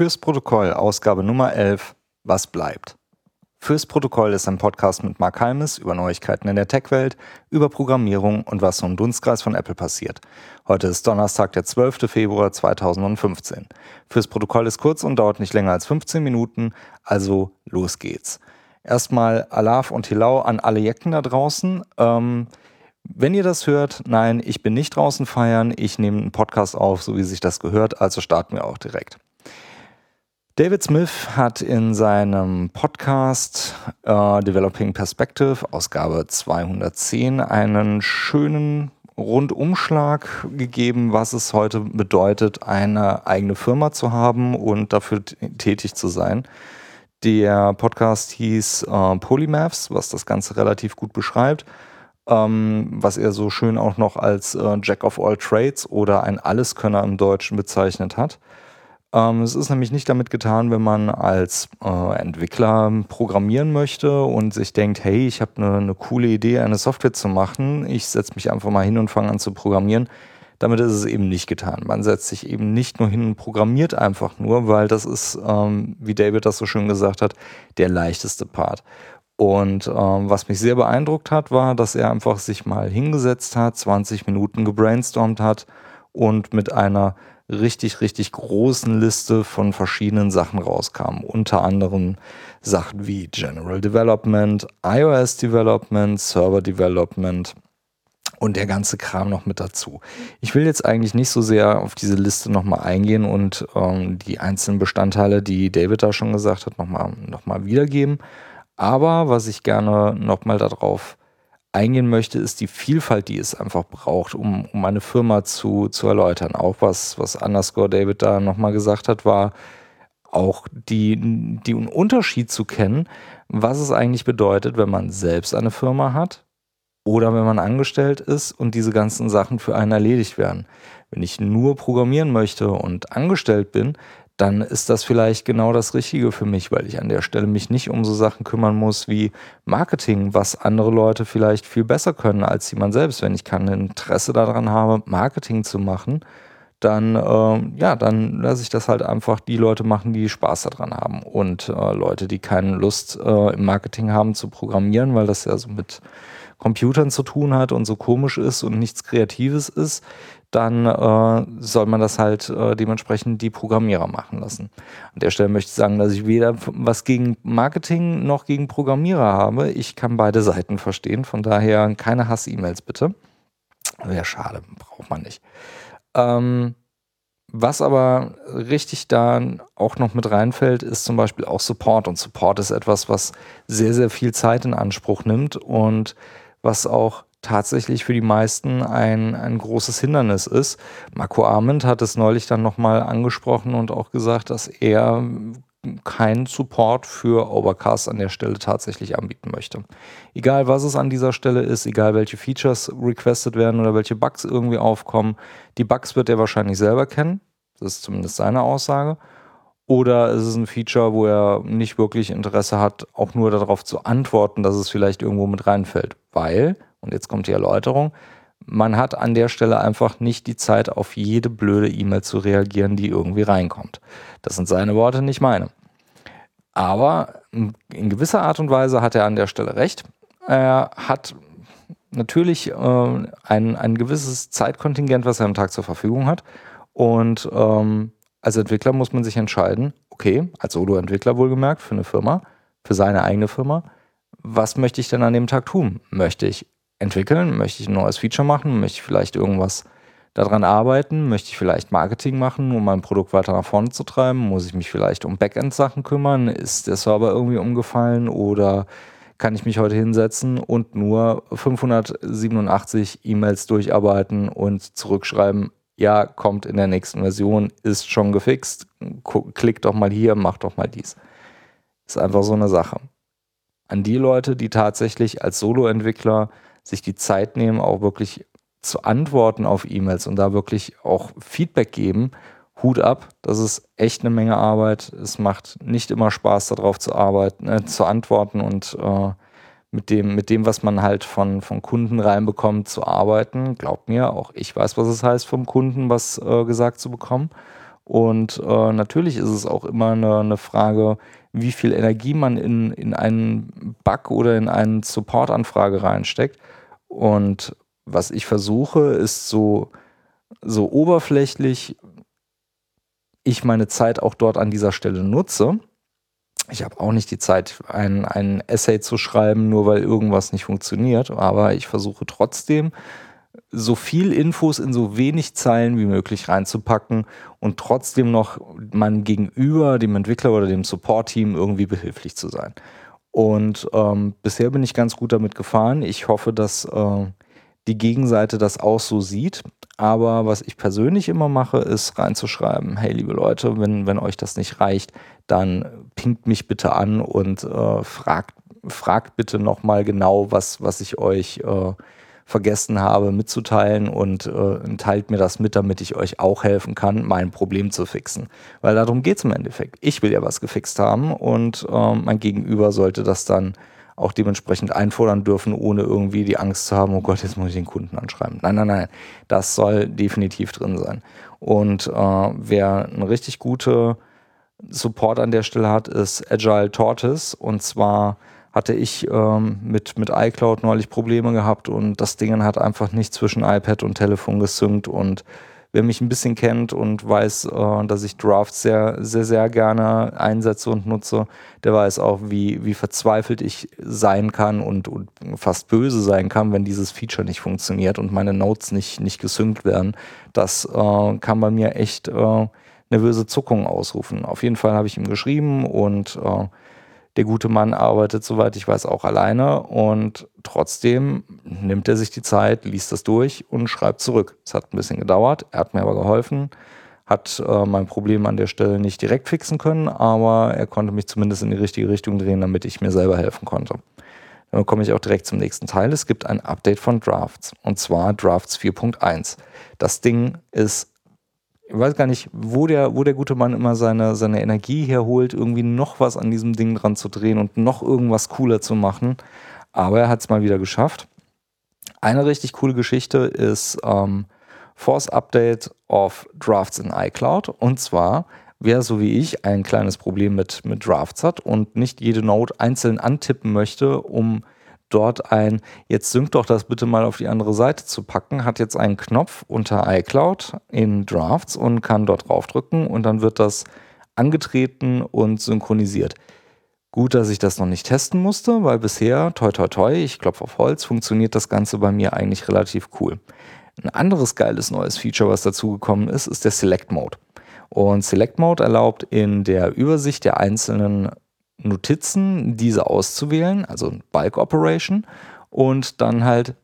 Fürs Protokoll, Ausgabe Nummer 11. Was bleibt? Fürs Protokoll ist ein Podcast mit Mark Halmes über Neuigkeiten in der Tech-Welt, über Programmierung und was so im Dunstkreis von Apple passiert. Heute ist Donnerstag, der 12. Februar 2015. Fürs Protokoll ist kurz und dauert nicht länger als 15 Minuten, also los geht's. Erstmal Alaf und Hilau an alle Jecken da draußen. Ähm, wenn ihr das hört, nein, ich bin nicht draußen feiern, ich nehme einen Podcast auf, so wie sich das gehört, also starten wir auch direkt. David Smith hat in seinem Podcast äh, Developing Perspective, Ausgabe 210, einen schönen Rundumschlag gegeben, was es heute bedeutet, eine eigene Firma zu haben und dafür tätig zu sein. Der Podcast hieß äh, Polymaths, was das Ganze relativ gut beschreibt, ähm, was er so schön auch noch als äh, Jack of all Trades oder ein Alleskönner im Deutschen bezeichnet hat. Ähm, es ist nämlich nicht damit getan, wenn man als äh, Entwickler programmieren möchte und sich denkt, hey, ich habe eine ne coole Idee, eine Software zu machen. Ich setze mich einfach mal hin und fange an zu programmieren. Damit ist es eben nicht getan. Man setzt sich eben nicht nur hin und programmiert einfach nur, weil das ist, ähm, wie David das so schön gesagt hat, der leichteste Part. Und ähm, was mich sehr beeindruckt hat, war, dass er einfach sich mal hingesetzt hat, 20 Minuten gebrainstormt hat und mit einer richtig, richtig großen Liste von verschiedenen Sachen rauskam. Unter anderem Sachen wie General Development, iOS Development, Server Development und der ganze Kram noch mit dazu. Ich will jetzt eigentlich nicht so sehr auf diese Liste nochmal eingehen und ähm, die einzelnen Bestandteile, die David da schon gesagt hat, nochmal noch mal wiedergeben. Aber was ich gerne nochmal darauf eingehen möchte, ist die Vielfalt, die es einfach braucht, um, um eine Firma zu, zu erläutern. Auch was, was Underscore David da nochmal gesagt hat, war auch die, den Unterschied zu kennen, was es eigentlich bedeutet, wenn man selbst eine Firma hat oder wenn man angestellt ist und diese ganzen Sachen für einen erledigt werden. Wenn ich nur programmieren möchte und angestellt bin, dann ist das vielleicht genau das Richtige für mich, weil ich an der Stelle mich nicht um so Sachen kümmern muss wie Marketing, was andere Leute vielleicht viel besser können als jemand selbst. Wenn ich kein Interesse daran habe, Marketing zu machen, dann, äh, ja, dann lasse ich das halt einfach die Leute machen, die Spaß daran haben. Und äh, Leute, die keine Lust äh, im Marketing haben zu programmieren, weil das ja so mit Computern zu tun hat und so komisch ist und nichts Kreatives ist, dann äh, soll man das halt äh, dementsprechend die Programmierer machen lassen. An der Stelle möchte ich sagen, dass ich weder was gegen Marketing noch gegen Programmierer habe. Ich kann beide Seiten verstehen, von daher keine Hass-E-Mails bitte. Wäre schade, braucht man nicht. Ähm, was aber richtig da auch noch mit reinfällt, ist zum Beispiel auch Support. Und Support ist etwas, was sehr, sehr viel Zeit in Anspruch nimmt und was auch tatsächlich für die meisten ein, ein großes Hindernis ist. Marco Arment hat es neulich dann nochmal angesprochen und auch gesagt, dass er keinen Support für Overcast an der Stelle tatsächlich anbieten möchte. Egal was es an dieser Stelle ist, egal welche Features requested werden oder welche Bugs irgendwie aufkommen, die Bugs wird er wahrscheinlich selber kennen. Das ist zumindest seine Aussage. Oder ist es ein Feature, wo er nicht wirklich Interesse hat, auch nur darauf zu antworten, dass es vielleicht irgendwo mit reinfällt. Weil und jetzt kommt die Erläuterung, man hat an der Stelle einfach nicht die Zeit, auf jede blöde E-Mail zu reagieren, die irgendwie reinkommt. Das sind seine Worte, nicht meine. Aber in gewisser Art und Weise hat er an der Stelle recht. Er hat natürlich äh, ein, ein gewisses Zeitkontingent, was er am Tag zur Verfügung hat. Und ähm, als Entwickler muss man sich entscheiden, okay, als Solo-Entwickler wohlgemerkt, für eine Firma, für seine eigene Firma, was möchte ich denn an dem Tag tun? Möchte ich entwickeln? Möchte ich ein neues Feature machen? Möchte ich vielleicht irgendwas daran arbeiten? Möchte ich vielleicht Marketing machen, um mein Produkt weiter nach vorne zu treiben? Muss ich mich vielleicht um Backend-Sachen kümmern? Ist der Server irgendwie umgefallen oder kann ich mich heute hinsetzen und nur 587 E-Mails durcharbeiten und zurückschreiben, ja, kommt in der nächsten Version, ist schon gefixt, klick doch mal hier, mach doch mal dies. Ist einfach so eine Sache. An die Leute, die tatsächlich als Solo-Entwickler sich die Zeit nehmen, auch wirklich zu antworten auf E-Mails und da wirklich auch Feedback geben, Hut ab. Das ist echt eine Menge Arbeit. Es macht nicht immer Spaß, darauf zu arbeiten, äh, zu antworten und äh, mit dem, mit dem, was man halt von, von Kunden reinbekommt, zu arbeiten. Glaubt mir, auch ich weiß, was es heißt, vom Kunden was äh, gesagt zu bekommen. Und äh, natürlich ist es auch immer eine, eine, Frage, wie viel Energie man in, in einen Bug oder in eine Support-Anfrage reinsteckt. Und was ich versuche, ist so, so oberflächlich ich meine Zeit auch dort an dieser Stelle nutze. Ich habe auch nicht die Zeit, ein, ein Essay zu schreiben, nur weil irgendwas nicht funktioniert, aber ich versuche trotzdem, so viel Infos in so wenig Zeilen wie möglich reinzupacken und trotzdem noch meinem Gegenüber, dem Entwickler oder dem Support-Team irgendwie behilflich zu sein. Und ähm, bisher bin ich ganz gut damit gefahren. Ich hoffe, dass äh, die Gegenseite das auch so sieht. Aber was ich persönlich immer mache, ist reinzuschreiben, hey liebe Leute, wenn, wenn euch das nicht reicht, dann pinkt mich bitte an und äh, fragt, fragt bitte nochmal genau, was, was ich euch äh, vergessen habe mitzuteilen und äh, teilt mir das mit, damit ich euch auch helfen kann, mein Problem zu fixen. Weil darum geht es im Endeffekt. Ich will ja was gefixt haben und äh, mein Gegenüber sollte das dann auch dementsprechend einfordern dürfen, ohne irgendwie die Angst zu haben, oh Gott, jetzt muss ich den Kunden anschreiben. Nein, nein, nein, das soll definitiv drin sein. Und äh, wer eine richtig gute Support an der Stelle hat, ist Agile Tortoise. Und zwar hatte ich ähm, mit, mit iCloud neulich Probleme gehabt und das Ding hat einfach nicht zwischen iPad und Telefon gesynkt und wer mich ein bisschen kennt und weiß, äh, dass ich Drafts sehr, sehr, sehr gerne einsetze und nutze, der weiß auch, wie, wie verzweifelt ich sein kann und, und fast böse sein kann, wenn dieses Feature nicht funktioniert und meine Notes nicht, nicht gesynkt werden. Das äh, kann bei mir echt äh, nervöse Zuckungen ausrufen. Auf jeden Fall habe ich ihm geschrieben und äh, der gute Mann arbeitet, soweit ich weiß, auch alleine und trotzdem nimmt er sich die Zeit, liest das durch und schreibt zurück. Es hat ein bisschen gedauert, er hat mir aber geholfen, hat äh, mein Problem an der Stelle nicht direkt fixen können, aber er konnte mich zumindest in die richtige Richtung drehen, damit ich mir selber helfen konnte. Dann komme ich auch direkt zum nächsten Teil. Es gibt ein Update von Drafts und zwar Drafts 4.1. Das Ding ist ich weiß gar nicht, wo der, wo der gute Mann immer seine, seine Energie herholt, irgendwie noch was an diesem Ding dran zu drehen und noch irgendwas cooler zu machen. Aber er hat es mal wieder geschafft. Eine richtig coole Geschichte ist ähm, Force Update of Drafts in iCloud. Und zwar, wer so wie ich ein kleines Problem mit, mit Drafts hat und nicht jede Note einzeln antippen möchte, um dort ein, jetzt sync doch das bitte mal auf die andere Seite zu packen, hat jetzt einen Knopf unter iCloud in Drafts und kann dort draufdrücken und dann wird das angetreten und synchronisiert. Gut, dass ich das noch nicht testen musste, weil bisher, toi toi toi, ich klopfe auf Holz, funktioniert das Ganze bei mir eigentlich relativ cool. Ein anderes geiles neues Feature, was dazugekommen ist, ist der Select Mode. Und Select Mode erlaubt in der Übersicht der einzelnen Notizen, diese auszuwählen, also Bulk Operation, und dann halt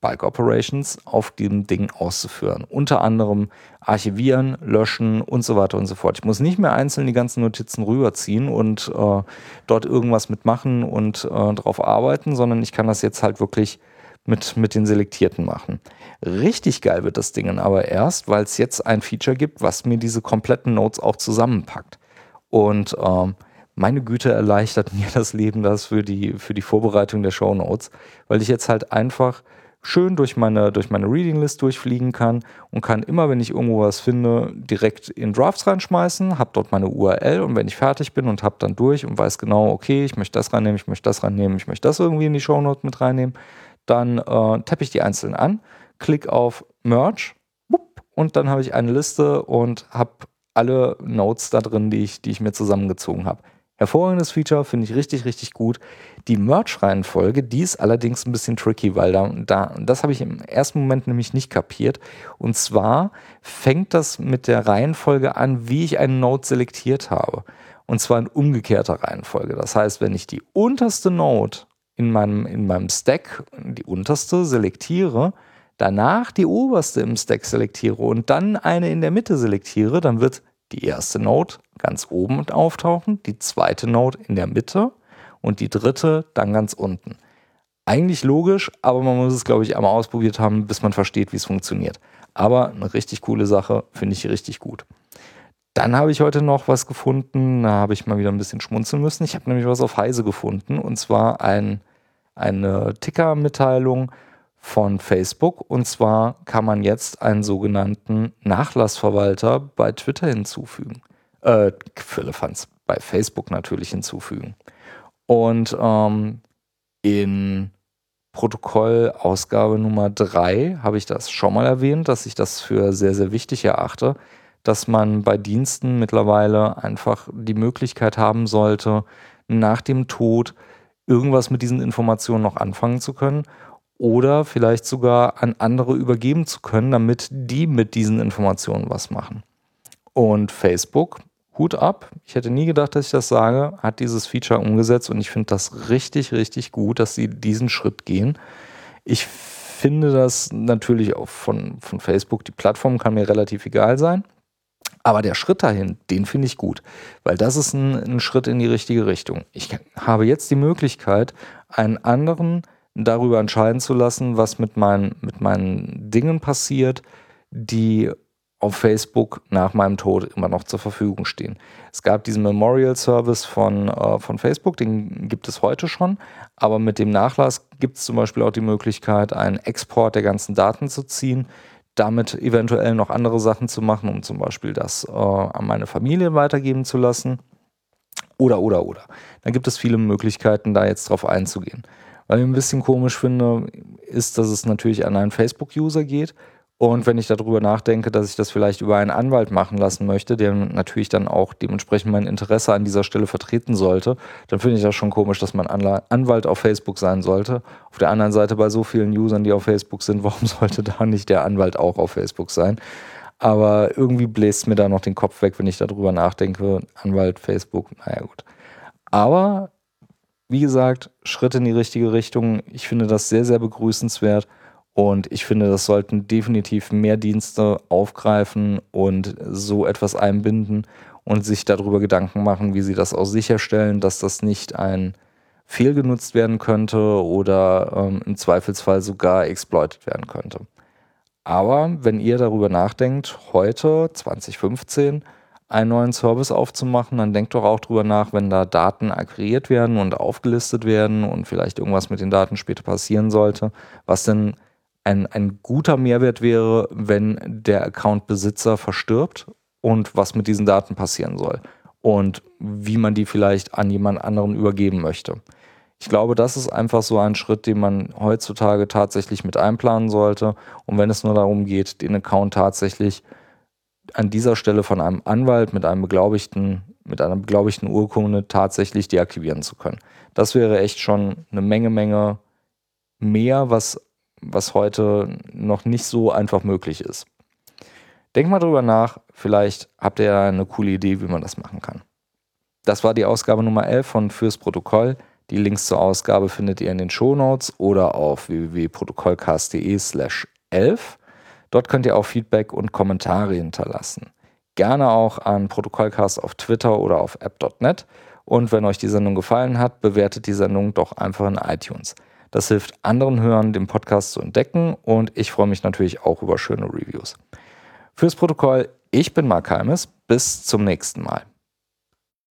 Bulk Operations auf dem Ding auszuführen. Unter anderem archivieren, löschen und so weiter und so fort. Ich muss nicht mehr einzeln die ganzen Notizen rüberziehen und äh, dort irgendwas mitmachen und äh, drauf arbeiten, sondern ich kann das jetzt halt wirklich mit, mit den Selektierten machen. Richtig geil wird das Ding aber erst, weil es jetzt ein Feature gibt, was mir diese kompletten Notes auch zusammenpackt. Und ähm, meine Güte erleichtert mir das Leben das für die, für die Vorbereitung der Show Notes, weil ich jetzt halt einfach schön durch meine, durch meine Reading List durchfliegen kann und kann immer, wenn ich irgendwo was finde, direkt in Drafts reinschmeißen, habe dort meine URL und wenn ich fertig bin und habe dann durch und weiß genau, okay, ich möchte das reinnehmen, ich möchte das reinnehmen, ich möchte das irgendwie in die Show Notes mit reinnehmen, dann äh, tappe ich die einzeln an, klick auf Merge und dann habe ich eine Liste und habe alle Notes da drin, die ich, die ich mir zusammengezogen habe. Hervorragendes Feature, finde ich richtig, richtig gut. Die Merch-Reihenfolge, die ist allerdings ein bisschen tricky, weil da, da das habe ich im ersten Moment nämlich nicht kapiert. Und zwar fängt das mit der Reihenfolge an, wie ich einen Node selektiert habe. Und zwar in umgekehrter Reihenfolge. Das heißt, wenn ich die unterste Node in meinem, in meinem Stack, die unterste, selektiere, danach die oberste im Stack selektiere und dann eine in der Mitte selektiere, dann wird die erste Node ganz oben auftauchen, die zweite Node in der Mitte und die dritte dann ganz unten. Eigentlich logisch, aber man muss es, glaube ich, einmal ausprobiert haben, bis man versteht, wie es funktioniert. Aber eine richtig coole Sache, finde ich richtig gut. Dann habe ich heute noch was gefunden, da habe ich mal wieder ein bisschen schmunzeln müssen. Ich habe nämlich was auf Heise gefunden und zwar ein, eine Ticker-Mitteilung von Facebook. Und zwar kann man jetzt einen sogenannten Nachlassverwalter bei Twitter hinzufügen. Äh, Firlefanz, bei Facebook natürlich hinzufügen. Und ähm, in Protokollausgabe Nummer 3 habe ich das schon mal erwähnt, dass ich das für sehr, sehr wichtig erachte, dass man bei Diensten mittlerweile einfach die Möglichkeit haben sollte, nach dem Tod irgendwas mit diesen Informationen noch anfangen zu können oder vielleicht sogar an andere übergeben zu können, damit die mit diesen Informationen was machen. Und Facebook, Hut ab, ich hätte nie gedacht, dass ich das sage, hat dieses Feature umgesetzt und ich finde das richtig, richtig gut, dass sie diesen Schritt gehen. Ich finde das natürlich auch von, von Facebook, die Plattform kann mir relativ egal sein. Aber der Schritt dahin, den finde ich gut, weil das ist ein, ein, Schritt in die richtige Richtung. Ich habe jetzt die Möglichkeit, einen anderen darüber entscheiden zu lassen, was mit meinen, mit meinen Dingen passiert, die auf Facebook nach meinem Tod immer noch zur Verfügung stehen. Es gab diesen Memorial Service von, äh, von Facebook, den gibt es heute schon, aber mit dem Nachlass gibt es zum Beispiel auch die Möglichkeit, einen Export der ganzen Daten zu ziehen, damit eventuell noch andere Sachen zu machen, um zum Beispiel das äh, an meine Familie weitergeben zu lassen. Oder, oder, oder. Da gibt es viele Möglichkeiten, da jetzt drauf einzugehen. Was ich ein bisschen komisch finde, ist, dass es natürlich an einen Facebook-User geht und wenn ich darüber nachdenke, dass ich das vielleicht über einen Anwalt machen lassen möchte, der natürlich dann auch dementsprechend mein Interesse an dieser Stelle vertreten sollte, dann finde ich das schon komisch, dass man Anwalt auf Facebook sein sollte. Auf der anderen Seite bei so vielen Usern, die auf Facebook sind, warum sollte da nicht der Anwalt auch auf Facebook sein? Aber irgendwie bläst mir da noch den Kopf weg, wenn ich darüber nachdenke. Anwalt, Facebook, naja gut. Aber wie gesagt, Schritt in die richtige Richtung. Ich finde das sehr, sehr begrüßenswert. Und ich finde, das sollten definitiv mehr Dienste aufgreifen und so etwas einbinden und sich darüber Gedanken machen, wie sie das auch sicherstellen, dass das nicht ein fehlgenutzt werden könnte oder ähm, im Zweifelsfall sogar exploitet werden könnte. Aber wenn ihr darüber nachdenkt, heute 2015 einen neuen Service aufzumachen, dann denkt doch auch darüber nach, wenn da Daten aggregiert werden und aufgelistet werden und vielleicht irgendwas mit den Daten später passieren sollte, was denn ein, ein guter Mehrwert wäre, wenn der Account-Besitzer verstirbt und was mit diesen Daten passieren soll und wie man die vielleicht an jemand anderen übergeben möchte. Ich glaube, das ist einfach so ein Schritt, den man heutzutage tatsächlich mit einplanen sollte. Und wenn es nur darum geht, den Account tatsächlich an dieser Stelle von einem Anwalt mit einem beglaubigten, mit einer beglaubigten Urkunde tatsächlich deaktivieren zu können. Das wäre echt schon eine Menge, Menge mehr, was was heute noch nicht so einfach möglich ist. Denkt mal drüber nach, vielleicht habt ihr ja eine coole Idee, wie man das machen kann. Das war die Ausgabe Nummer 11 von Fürs Protokoll. Die Links zur Ausgabe findet ihr in den Shownotes oder auf www.protokollcast.de slash 11. Dort könnt ihr auch Feedback und Kommentare hinterlassen. Gerne auch an Protokollcast auf Twitter oder auf app.net. Und wenn euch die Sendung gefallen hat, bewertet die Sendung doch einfach in iTunes. Das hilft anderen Hörern, den Podcast zu entdecken und ich freue mich natürlich auch über schöne Reviews. Fürs Protokoll, ich bin Mark Heimes. Bis zum nächsten Mal.